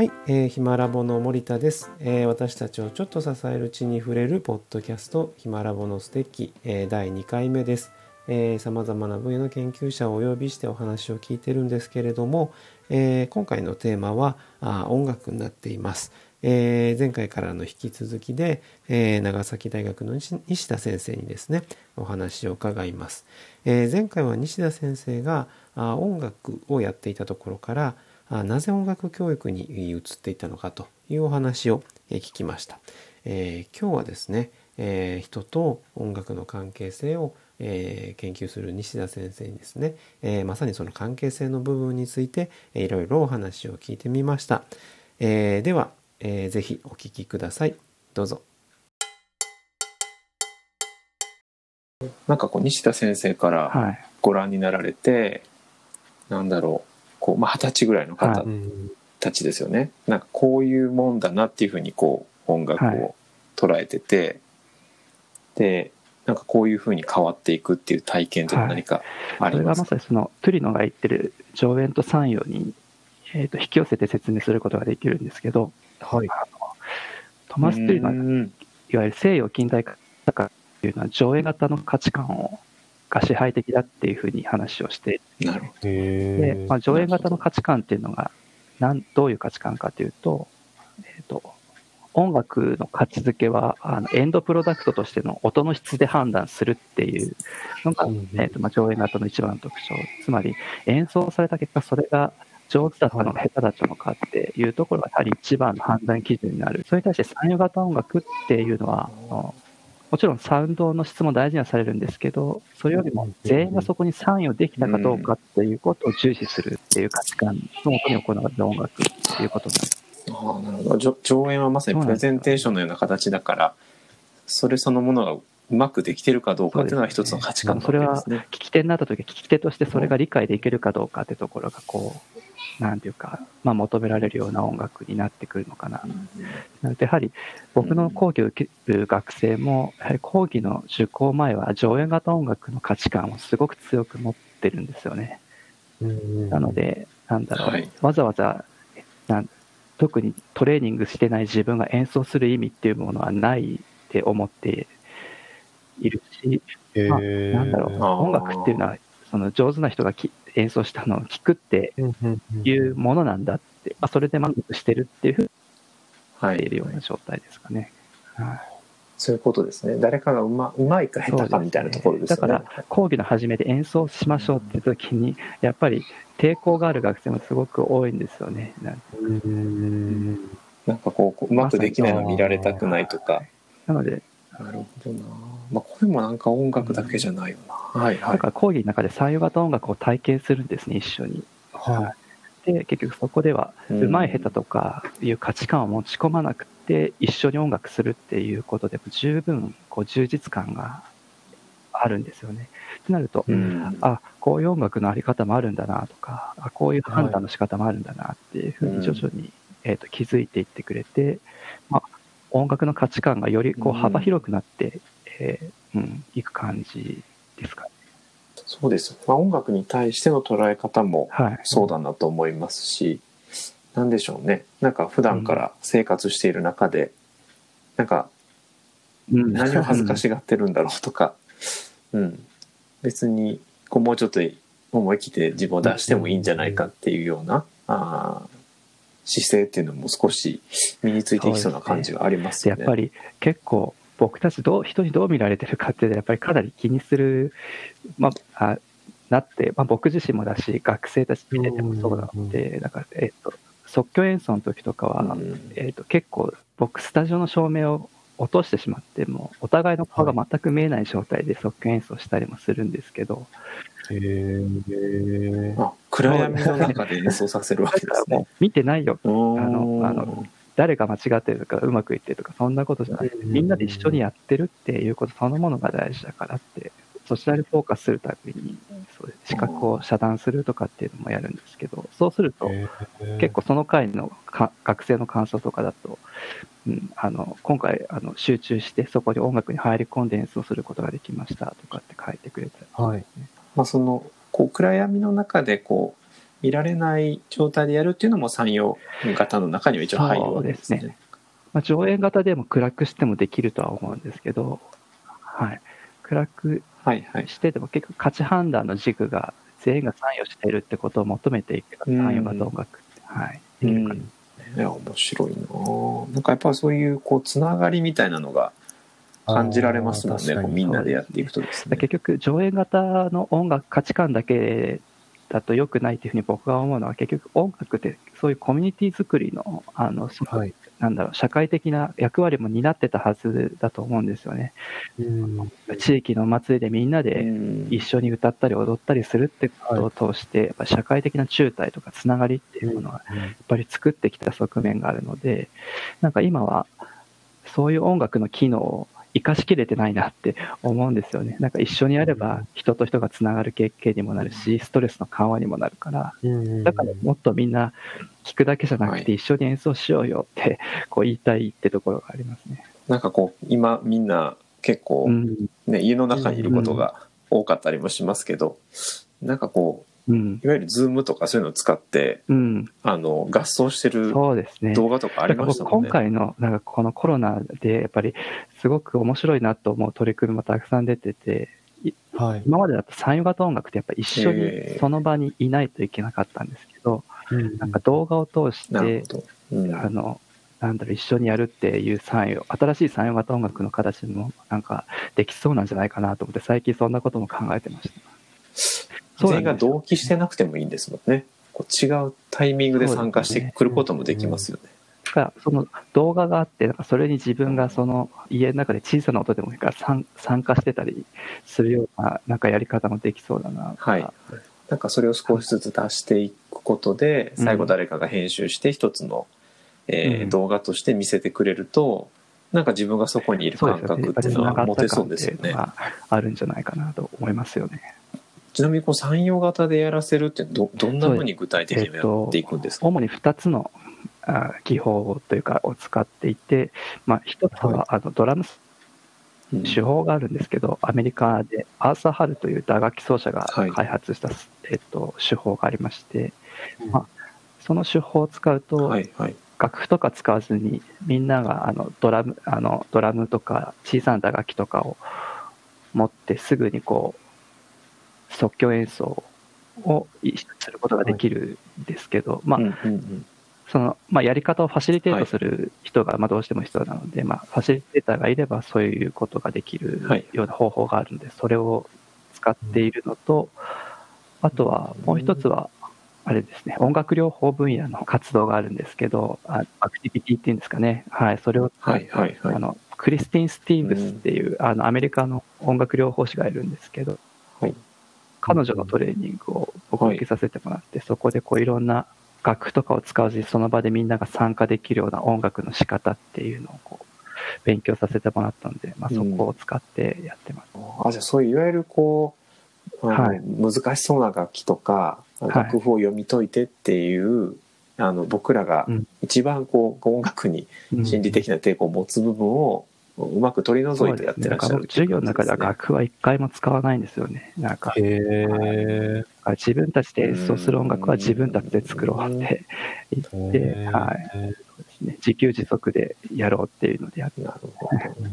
はい、えー、ひまラボの森田です、えー私たちをちょっと支える地に触れるポッドキャストひまラボの素敵、えー第2回目です。さまざまな分野の研究者をお呼びしてお話を聞いてるんですけれども、えー今回のテーマはあー音楽になっています。えー前回からの引き続きで、えー長崎大学の西田先生にですねお話を伺います。えー前回は西田先生があ音楽をやっていたところからなぜ音楽教育に移っていったのかというお話をえー聞きました。えー今日はですね、えー人と音楽の関係性を、えー研究する西田先生にですね、えーまさにその関係性の部分について、えーいろいろお話を聞いてみました。えーでは、えーぜひお聞きください。どうぞ。なんかこう西田先生からはい。ご覧になられて、なんだろうこうまあ二十歳ぐらいの方はい。たちですよね、なんかこういうもんだなっていうふうにこう音楽はい。を捉えてて、でなんかこういうふうに変わっていくっていう体験っていうのは何かあそれがります？か、まさにそのトゥリノが言ってる上演と参与に、えー、と引き寄せて説明することができるんですけど、はい。トマス・トゥリノはうんいわゆる西洋近代化っていうのは上映型の価値観をが支配的だっていうふうに話をしてなるほで、まあ、上映型の価値観っていうのがなんどういう価値観かというと,、えー、と音楽の価値づけはあのエンドプロダクトとしての音の質で判断するっていうのが、うんえーとまあ、上映型の一番の特徴。つまり演奏された結果それが上手だったのか下手だったのかっていうところがやはり一番の判断基準になる。それに対して参与型音楽っていうのはあのもちろんサウンドの質も大事にはされるんですけど、それよりも全員がそこに参与できたかどうかっていうことを重視するっていう価値観のもとに行われる音楽っていうことになる。ああなるほど上上演はまさにプレゼンテーションのような形だからそれそのものがうまくできてるかどうかっていうのは一つの価値観なそれはわけですね。聞き手になった時、聞き手としてそれが理解できるかどうかってところがこう、なんていうか、まあ求められるような音楽になってくるのかな。なのでやはり僕の講義を受ける学生も、やはり講義の受講前は上演型音楽の価値観をすごく強く持ってるんですよね。なので、なんだろう、はいわざわざなん、特にトレーニングしてない自分が演奏する意味っていうものはないって思っているし、まあ、なんだろう、音楽っていうのは、その上手な人がき演奏したのを聞くっていうものなんだって、まあ、それで満足してるっていうふうにはい言っているような状態ですかね。はいそういうことですね。誰かがうまうまいか下手かみたいなところですよね。だから講義の初めで演奏しましょうって時に、やっぱり抵抗がある学生もすごく多いんですよね。なんなんかこうこううまくできないの見られたくないとか。なので、なるほどな。まあこれもなんか音楽だけじゃないよな。はいはい。だから講義の中で採用型音楽を体験するんですね、一緒に。はで、結局そこでは、うんうまい下手とかいう価値観を持ち込まなくて、一緒に音楽するっていうことでも十分こう充実感があるんですよね。ってなると、うんあ、こういう音楽のあり方もあるんだなとか、あこういう判断の仕方もあるんだなっていうふうに徐々に、えー、と気づいていってくれて、まあ、音楽の価値観がよりこううん幅広くなって、えーうん、いく感じですかね。そうです。まあ音楽に対しての捉え方もはい。そうだなと思いますし、なんでしょうね。なんか普段から生活している中で、なんかうん何を恥ずかしがってるんだろうとか、うん、別にこうもうちょっと思い切って自分を出してもいいんじゃないかっていうような、あー姿勢っていうのも少し身についていきそうな感じがありますよね。でやっぱり結構僕たちどう人にどう見られてるかってやっぱりかなり気にする、まあ、あなって、まあ、僕自身もだし学生たち見ててもそうなのでだから、えっと即興演奏の時とかは、うん。えっと結構僕スタジオの照明を落としてしまってもお互いの顔が全く見えない状態で即興演奏したりもするんですけど、へあ暗闇の中で演奏させるわけですね。見てないよ。ああのあの誰が間違ってるとかうまくいってるとかそんなことじゃなくてうんみんなで一緒にやってるっていうことそのものが大事だからってそちらにフォーカスするたびにそうです視覚を遮断するとかっていうのもやるんですけどそうすると結構その回のか学生の感想とかだと、うん、あの今回あの集中してそこに音楽に入り込んで演奏することができましたとかって書いてくれたりはい。まあ、そのこう暗闇の中でこう見られない状態でやるっていうのも産業型の中には一応入るわけですね。すまあ、上演型でも暗くしてもできるとは思うんですけど、はい。暗く。してでも結局価値判断の軸が全員が参与しているってことを求めていくうん参与型音楽って、はい。うん、いや面白いななんかやっぱそういうこうつながりみたいなのが感じられますもんねみんなでやっていくとですね。結局上演型の音楽価値観だけだと良くないっていうふうに僕が思うのは結局音楽ってそういうコミュニティ作りのあの、はい。なんだろう社会的な役割も担ってたはずだと思うんですよね。うん。地域のお祭りでみんなうでん一緒に歌ったり踊ったりするってことを通して、やっぱ社会的な中体とかつながりっていうものがやっぱり作ってきた側面があるので、なんか今はそういう音楽の機能を生かしきれてないなって思うんですよね。なんか一緒にやれば人と人がつながる経験にもなるし、ストレスの緩和にもなるから、うんだからもっとみんな聞くだけじゃなくはいて一緒に演奏しようよってこう言いたいってところがありますね。なんかこう今みんな結構うん。ね、家の中にいることが多かったりもしますけど、なんかこううん。いわゆるズームとかそういうのを使ってうん。あの合奏してるそうですね。動画とかありましたもんね。僕今回のなんかこのコロナでやっぱりすごく面白いなと思う取り組みもたくさん出てて、はい。今までだと参与型音楽ってやっぱ一緒にその場にいないといけなかったんですけど、なんか動画を通してなるほ、ど。うんあの、なんだろう、一緒にやるっていう参与、新しい参与型音楽の形もなんかできそうなんじゃないかなと思って、最近そんなことも考えてました。全員が同期してなくてもいいんですもんね。こう違うタイミングで参加してくることもできますよね。だからその動画があって、なんかそれに自分がその家の中で小さな音でもいいから参参加してたりするようななんかやり方もできそうだな。はい。なんかそれを少しずつ出していくことで、うん最後誰かが編集して一つの、えーうん動画として見せてくれると、なんか自分がそこにいる感覚っていうのは持てそうですよね。があるんじゃないかなと思いますよね。ちなみにこう産業型でやらせるってどどんなふうに具体的にやっていくんですか、主に2つのあ技法というかを使っていて、まあ、1つは、はい。あのドラムうん。手法があるんですけど、アメリカでアーサー・ハルという打楽器奏者がはい。開発した、えっと、手法がありまして、うん。まあその手法を使うと、はいはい。楽譜とか使わずにみんながあのドラムあのドラムとか小さな打楽器とかを持ってすぐにこう即興演奏をすることができるんですけど、まあそのまあ、やり方をファシリテートする人がまあどうしても必要なので、まあ、ファシリテーターがいればそういうことができるはいような方法があるので、それを使っているのと、あとはもう一つは、あれですね、音楽療法分野の活動があるんですけど、あアクティビティっていうんですかね、はい、それを使って、はいはいはい。あのクリスティン・スティーブスっていう、あのアメリカの音楽療法士がいるんですけど、はい彼女のトレーニングを僕受けさせてもらって、そこでこういろんな楽譜とかを使わずにその場でみんなが参加できるような音楽の仕方っていうのをこう勉強させてもらったんで、まあ、そこを使ってやってます。あじゃあそういういわゆるこうはい。難しそうな楽器とかい。楽譜を読み解いてっていう、あの僕らがうん。一番こう音楽にうん。心理的な抵抗を持つ部分をうまく取り除いてやってらっしゃるっていう授業の中では楽譜は一回も使わないんですよね。なんか、へえ。自分たちで演奏する音楽は自分たちで作ろうって言って、はい。自給自足でやろうっていうのでやってです。ねなるほど、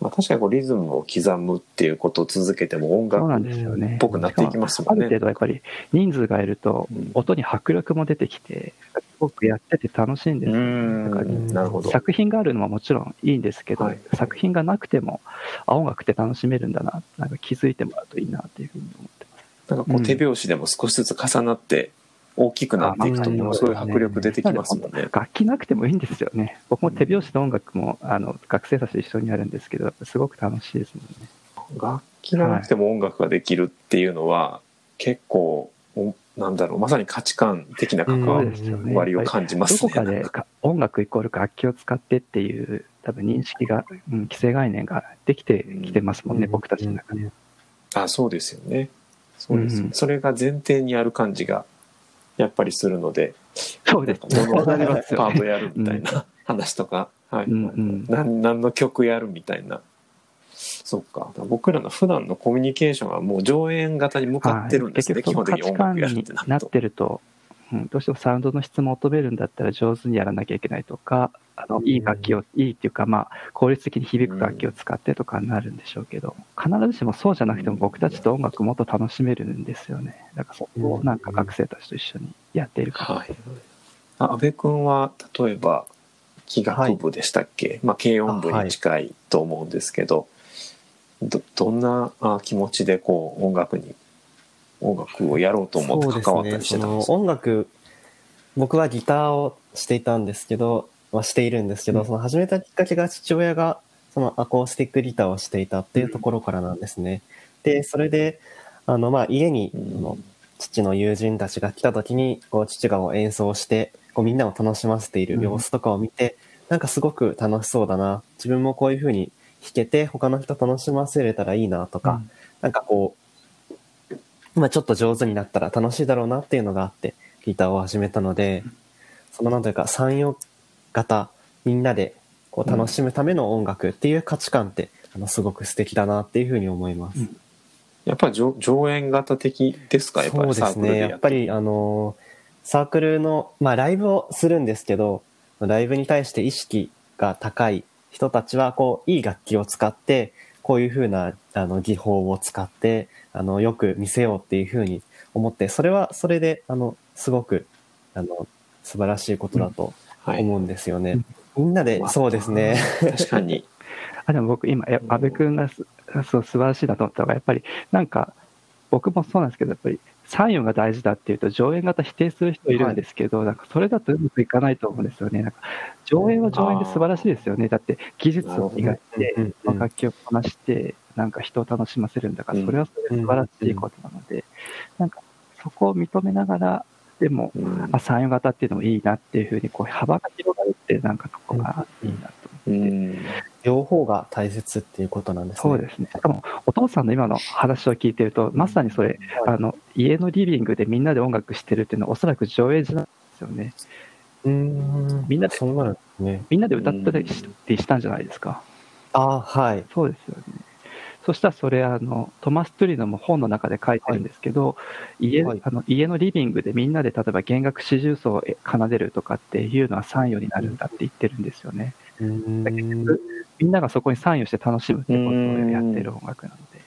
まあ、確かにこうリズムを刻むっていうことを続けても音楽ですよね。っぽくなっていきますもんね。ある程度やっぱり人数がいるとうん。音に迫力も出てきて、すごくやってて楽しいんですようん。だからなるほど。作品があるのはもちろんいいんですけど、はい。作品がなくてもあ音楽って楽しめるんだな。なんか気づいてもらうといいなっていうふうに思ってます。なんかこう手拍子でも少しずつ重なって大きくなっていくとあまあそういう迫力出てきますもんね。楽器なくてもいいんですよね。僕も手拍子の音楽もあの学生たちと一緒にやるんですけど、すごく楽しいですもんね。楽器がなくても音楽ができるっていうのは結構おなんだろうまさに価値観的な関うんわそうですよね。りを感じますね。どこかで音楽イコール楽器を使ってっていう多分認識が、うん、既成概念ができてきてますもんね、うん僕たちの中で。あそうですよね。そうですよね、うんそれが前提にある感じがやっぱりするので、そうですね。パートやるみたいな話とか、はい、うんうん何何の曲やるみたいな。そっか。僕らの普段のコミュニケーションはもう上演型に向かってるんですね。はい結局その価値基本的に音楽やるっ観になってなると。うん、どうしてもサウンドの質求めるんだったら上手にやらなきゃいけないとか、あのいい楽器を、いいっていうか、まあ、効率的に響く楽器を使ってとかになるんでしょうけど、必ずしもそうじゃなくても僕たちと音楽もっと楽しめるんですよね。だからそこをなんか学生たちと一緒にやっているかはい。あ、安部君は、例えば、器楽部でしたっけ、まあ、軽音部に近いと思うんですけど、ど、どんなあ気持ちでこう、音楽に、音楽をやろうと思って関わったりしてたんですか？その音楽、僕はギターをしていたんですけど、まあ、しているんですけど、うん。その始めたきっかけが父親がそのアコースティックギターをしていたっていうところからなんですね。で、それで、あの、まあ、家に、うん。あの父の友人たちが来た時に、こう、父が演奏して、こう、みんなを楽しませている様子とかを見て、なんかすごく楽しそうだな。自分もこういう風に弾けて、他の人楽しませれたらいいなとか、なんかこう、まあちょっと上手になったら楽しいだろうなっていうのがあって、ギターを始めたので、そのなんというか、産業型、みんなでこう楽しむための音楽っていう価値観って、あの、すごく素敵だなっていうふうに思います。うんやっぱり上上演型的ですか？やっぱそうりサーですね。やっぱり、あのーサークルの、まあ、ライブをするんですけど、ライブに対して意識が高い人たちは、こう、いい楽器を使って、こういう風な、あの、技法を使って、あの、よく見せようっていう風に思って、それは、それで、あの、すごく、あの、素晴らしいことだとはい。思うんですよね。みんなで、そうですね。確かに。あでも僕今、や安部君がすそう素晴らしいなと思ったのが、やっぱりなんか、僕もそうなんですけど、やっぱり参与が大事だっていうと、上演型否定する人いるんですけど、なんかそれだとうまくいかないと思うんですよね。なんか上演は上演で素晴らしいですよね。だって技術を磨いて、うんうん楽器をこなして、なんか人を楽しませるんだから、それはそれで素晴らしいことなので、なんかそこを認めながら、でも、うん。あ、参与型っていうのもいいなっていうふうに、こう幅が広がるって、なんかそこがいいなとう思って。ん両方が大切っていうことなんですね。そうですね。しかも、お父さんの今の話を聞いてると、まさにそれ、はいあの、家のリビングでみんなで音楽してるっていうのは、おそらく上映時なんですよね。うーん。みんなでそうなんですね。みんなで歌ったりししたんじゃないですか？ああ、はい。そうですよね。そしたらそれ、あの、トマス・トゥリノも本の中で書いてるんですけど、家はいあの家のリビングでみんなで例えば弦楽四重奏を奏でるとかっていうのは参与になるんだって言ってるんですよね。うーみんながそこに参与して楽しむってことをやってる音楽なので。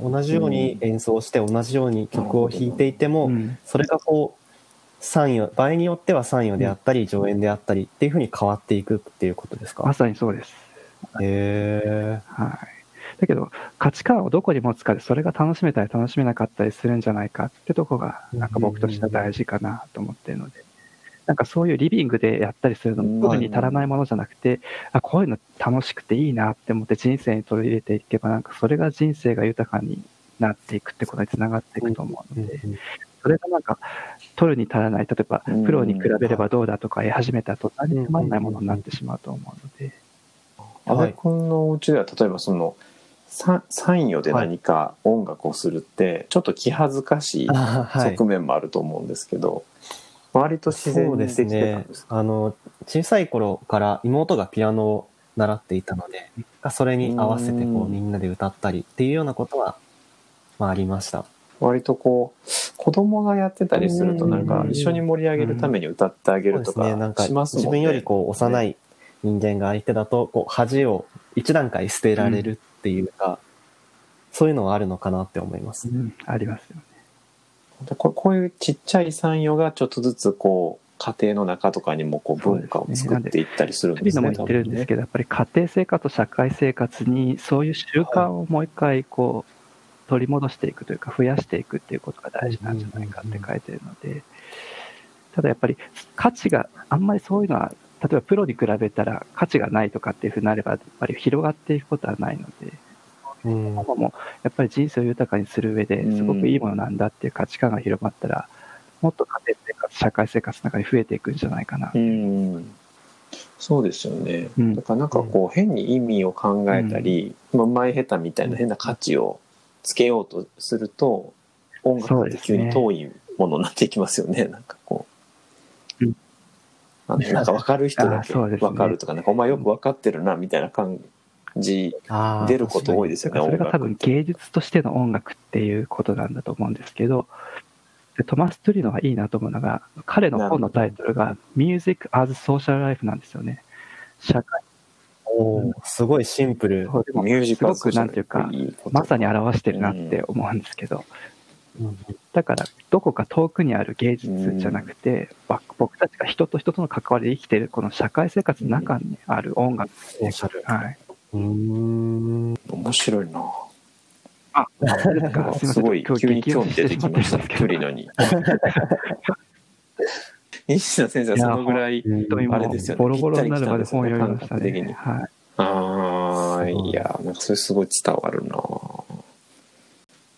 同じように演奏して同じように曲を弾いていても、うん。それがこう参与場合によっては参与であったり上演であったりっていうふうに変わっていくっていうことですか？まさにそうです。へえはい。だけど、価値観をどこに持つかで、それが楽しめたり楽しめなかったりするんじゃないかってとこが、なんか僕としては大事かなと思ってるので、なんかそういうリビングでやったりするのも、特に足らないものじゃなくて、あ、こういうの楽しくていいなって思って人生に取り入れていけば、なんかそれが人生が豊かになっていくってことにつながっていくと思うので、それがなんか、取るに足らない、例えば、うんプロに比べればどうだとか言い始めたら途端につまんないものになってしまうと思うので、安部君のお家では例えばそのさ参与で何か音楽をするってちょっと気恥ずかしい。側面もあると思うんですけど、割と自然にできてたねんですか？あの小さい頃から妹がピアノを習っていたのでそれに合わせてこううんみんなで歌ったりっていうようなことは、まあ、ありました割とこう子供がやってたりするとなんか一緒に盛り上げるために歌ってあげるとそうですねなんか。自分よりこう幼い人間が相手だとこう恥を一段階捨てられるっていうか、そういうのはあるのかなって思います。うんありますよね。でここういうちっちゃい参与がちょっとずつこう家庭の中とかにもこう文化を作っていったりするんですね。日々のも言ってるんですけど、やっぱり家庭生活と社会生活にそういう習慣をもう一回こう取り戻していくというか増やしていくっていうことが大事なんじゃないかって書いてるので、ただやっぱり価値があんまりそういうのは、例えばプロに比べたら価値がないとかっていうふうになれば、やっぱり広がっていくことはないので、うんももやっぱり人生を豊かにする上ですごくいいものなんだっていう価値観が広まったら、もっと家庭生活、社会生活の中に増えていくんじゃないかな。うんそうですよね。うんだからなんかこう変に意味を考えたり、まあ前下手みたいな変な価値をつけようとすると、音楽って急に遠いものになっていきますよね。なんかこう。なんか分かる人だけ分かるとか、なんかお前よく分かってるなみたいな感じ出ること多いですよね、それが多分。芸術としての音楽っていうことなんだと思うんですけど、でトマス・トゥリノがいいなと思うのが、彼の本のタイトルが Music as Social Life なんですよね。社会おーすごいシンプル。でもミュージカルすごくなんていうか、まさに表してるなって思うんですけど、うんだからどこか遠くにある芸術じゃなくて、ば僕たちが人と人との関わりで生きているこの社会生活の中にある音楽。ソーシャル。はい。うーん。面白いな。あ、そうですごい急に興味出てきました激推ししてしまってるんトリノに。西田先生はそのぐらいあれですよねボロボロになるまで本読みましたね。はい。ああいやなんかそれすごい伝わるな。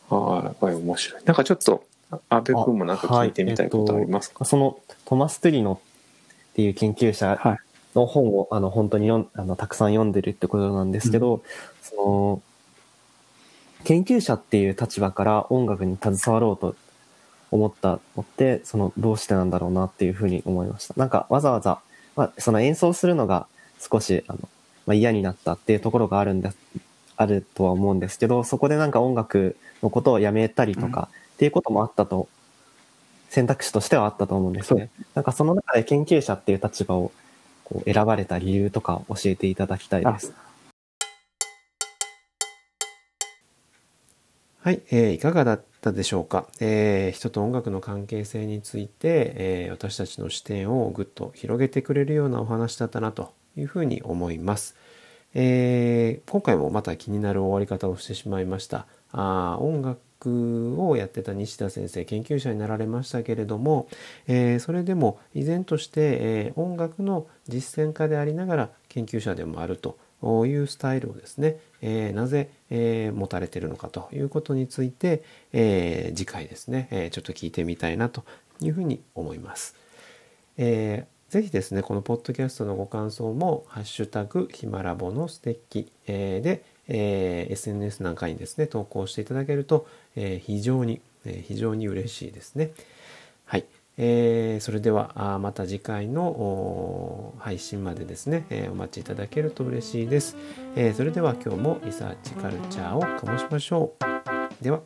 はいやっぱり面白い。なんかちょっと阿部君もなんか聞いてみたいことありますか、そのトマス・トゥリノっていう研究者はい。の本をあの本当に読んあのたくさん読んでるってことなんですけど、その研究者っていう立場から音楽に携わろうと思ったのってそのどうしてなんだろうなっていうふうに思いました。なんかわざわざ、まあ、その演奏するのが少しあの、まあ、嫌になったっていうところがあるんだあるとは思うんですけどそこでなんか音楽のことをやめたりとかっていうこともあったと選択肢としてはあったと思うんですね。なんかその中で研究者っていう立場をこう選ばれた理由とか教えていただきたいです。はい、えーいかがだったでしょうか、えー人と音楽の関係性について、えー私たちの視点をぐっと広げてくれるようなお話だったなというふうに思います。えー今回もまた気になる終わり方をしてしまいました。あ音楽をやってた西田先生研究者になられましたけれども、えーそれでも依然として、えー音楽の実践家でありながら研究者でもあるというスタイルをですね、えーなぜ、えー持たれてるのかということについて、えー次回ですね、えーちょっと聞いてみたいなというふうに思います。えーぜひですね、このポッドキャストのご感想も、ハッシュタグ、ヒマラボのステッキ、えーで、えー SNS なんかにですね、投稿していただけると、えー非常に、えー非常に嬉しいですね。はい。えーそれでは、また次回の配信までですね、えーお待ちいただけると嬉しいです。えーそれでは今日もリサーチカルチャーを醸しましょう。では。